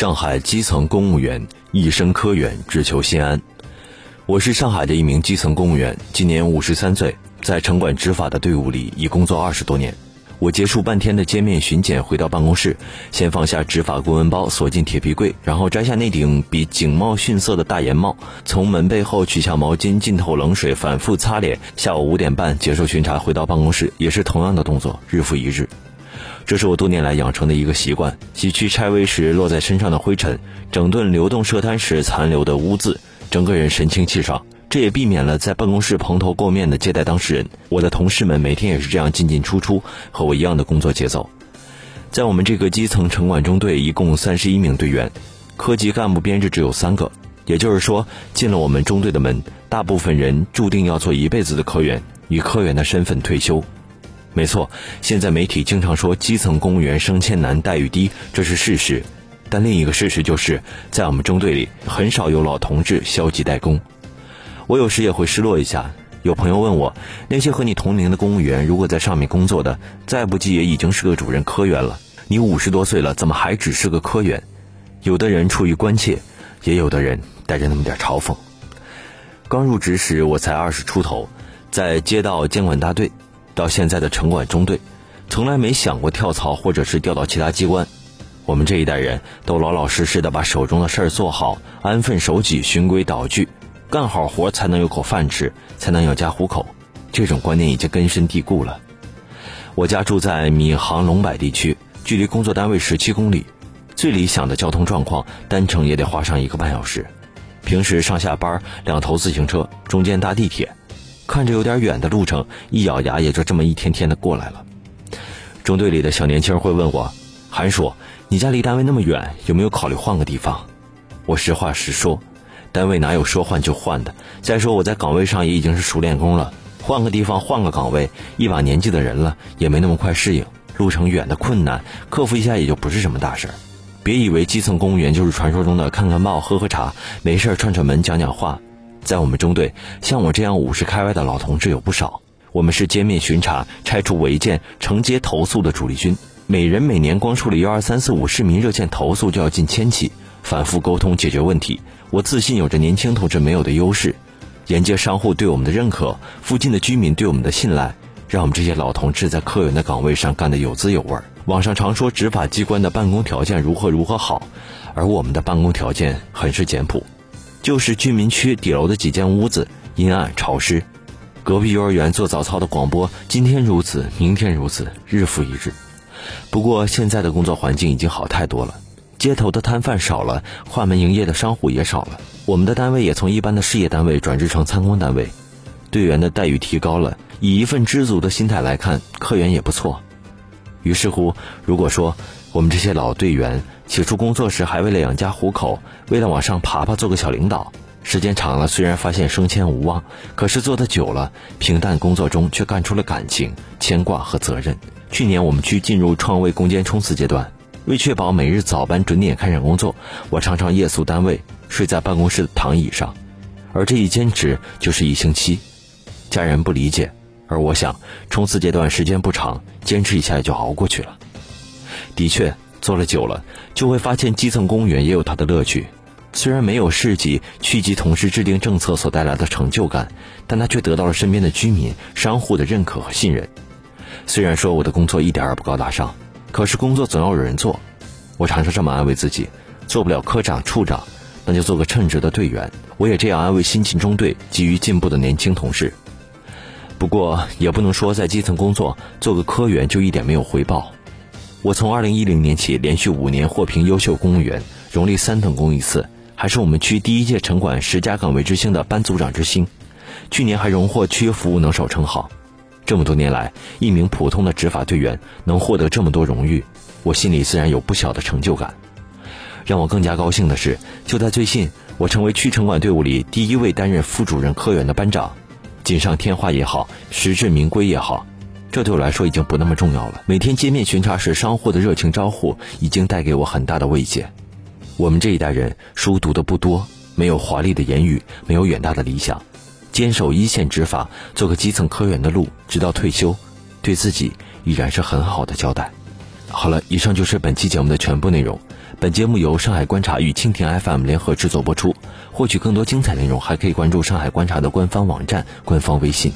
上海基层公务员一生科员，只求心安。我是上海的一名基层公务员，今年五十三岁，在城管执法的队伍里已工作二十多年。我结束半天的街面巡检，回到办公室，先放下执法公文包，锁进铁皮柜，然后摘下那顶比警帽逊色的大檐帽，从门背后取下毛巾，浸透冷水，反复擦脸。下午五点半结束巡查，回到办公室，也是同样的动作，日复一日。这是我多年来养成的一个习惯：洗去拆围时落在身上的灰尘，整顿流动设摊时残留的污渍，整个人神清气爽。这也避免了在办公室蓬头垢面的接待当事人。我的同事们每天也是这样进进出出，和我一样的工作节奏。在我们这个基层城管中队，一共三十一名队员，科级干部编制只有三个。也就是说，进了我们中队的门，大部分人注定要做一辈子的科员，以科员的身份退休。没错，现在媒体经常说基层公务员升迁难、待遇低，这是事实。但另一个事实就是，在我们中队里，很少有老同志消极怠工。我有时也会失落一下。有朋友问我，那些和你同龄的公务员，如果在上面工作的，再不济也已经是个主任科员了。你五十多岁了，怎么还只是个科员？有的人出于关切，也有的人带着那么点嘲讽。刚入职时我才二十出头，在街道监管大队，到现在的城管中队，从来没想过跳槽或者是调到其他机关。我们这一代人都老老实实的把手中的事儿做好，安分守己，循规蹈矩。干好活才能有口饭吃，才能养家糊口，这种观念已经根深蒂固了。我家住在闵行龙柏地区，距离工作单位十七公里。最理想的交通状况，单程也得花上一个半小时。平时上下班两头自行车，中间搭地铁，看着有点远的路程，一咬牙也就这么一天天的过来了。中队里的小年轻会问我：“韩叔，你家离单位那么远，有没有考虑换个地方？”我实话实说。单位哪有说换就换的？再说我在岗位上也已经是熟练工了，换个地方换个岗位，一把年纪的人了，也没那么快适应。路程远的困难，克服一下也就不是什么大事儿。别以为基层公务员就是传说中的看看报、喝喝茶，没事串串门、讲讲话。在我们中队，像我这样五十开外的老同志有不少。我们是歼灭巡查、拆除违建、承接投诉的主力军，每人每年光处理幺二三四五市民热线投诉就要近千起。反复沟通解决问题，我自信有着年轻同志没有的优势。沿街商户对我们的认可，附近的居民对我们的信赖，让我们这些老同志在科员的岗位上干得有滋有味。网上常说执法机关的办公条件如何如何好，而我们的办公条件很是简朴，就是居民区底楼的几间屋子，阴暗潮湿。隔壁幼儿园做早操的广播，今天如此，明天如此，日复一日。不过现在的工作环境已经好太多了。街头的摊贩少了，换门营业的商户也少了。我们的单位也从一般的事业单位转制成参观单位，队员的待遇提高了。以一份知足的心态来看，客源也不错。于是乎，如果说我们这些老队员起初工作时还为了养家糊口，为了往上爬爬做个小领导，时间长了虽然发现升迁无望，可是做得久了，平淡工作中却干出了感情、牵挂和责任。去年我们区进入创卫攻坚冲刺阶段。为确保每日早班准点开展工作，我常常夜宿单位，睡在办公室的躺椅上，而这一坚持就是一星期。家人不理解，而我想冲刺阶段时间不长，坚持一下也就熬过去了。的确，做了久了，就会发现基层公务员也有他的乐趣。虽然没有市级、区级同事制定政策所带来的成就感，但他却得到了身边的居民、商户的认可和信任。虽然说我的工作一点也不高大上。可是工作总要有人做，我常常这么安慰自己：做不了科长、处长，那就做个称职的队员。我也这样安慰新进中队、急于进步的年轻同事。不过也不能说在基层工作做个科员就一点没有回报。我从二零一零年起连续五年获评优秀公务员，荣立三等功一次，还是我们区第一届城管十佳岗位之星的班组长之星。去年还荣获区服务能手称号。这么多年来，一名普通的执法队员能获得这么多荣誉，我心里自然有不小的成就感。让我更加高兴的是，就在最近，我成为区城管队伍里第一位担任副主任科员的班长。锦上添花也好，实至名归也好，这对我来说已经不那么重要了。每天街面巡查时，商户的热情招呼已经带给我很大的慰藉。我们这一代人书读的不多，没有华丽的言语，没有远大的理想。坚守一线执法，做个基层科员的路，直到退休，对自己依然是很好的交代。好了，以上就是本期节目的全部内容。本节目由上海观察与蜻蜓 FM 联合制作播出。获取更多精彩内容，还可以关注上海观察的官方网站、官方微信。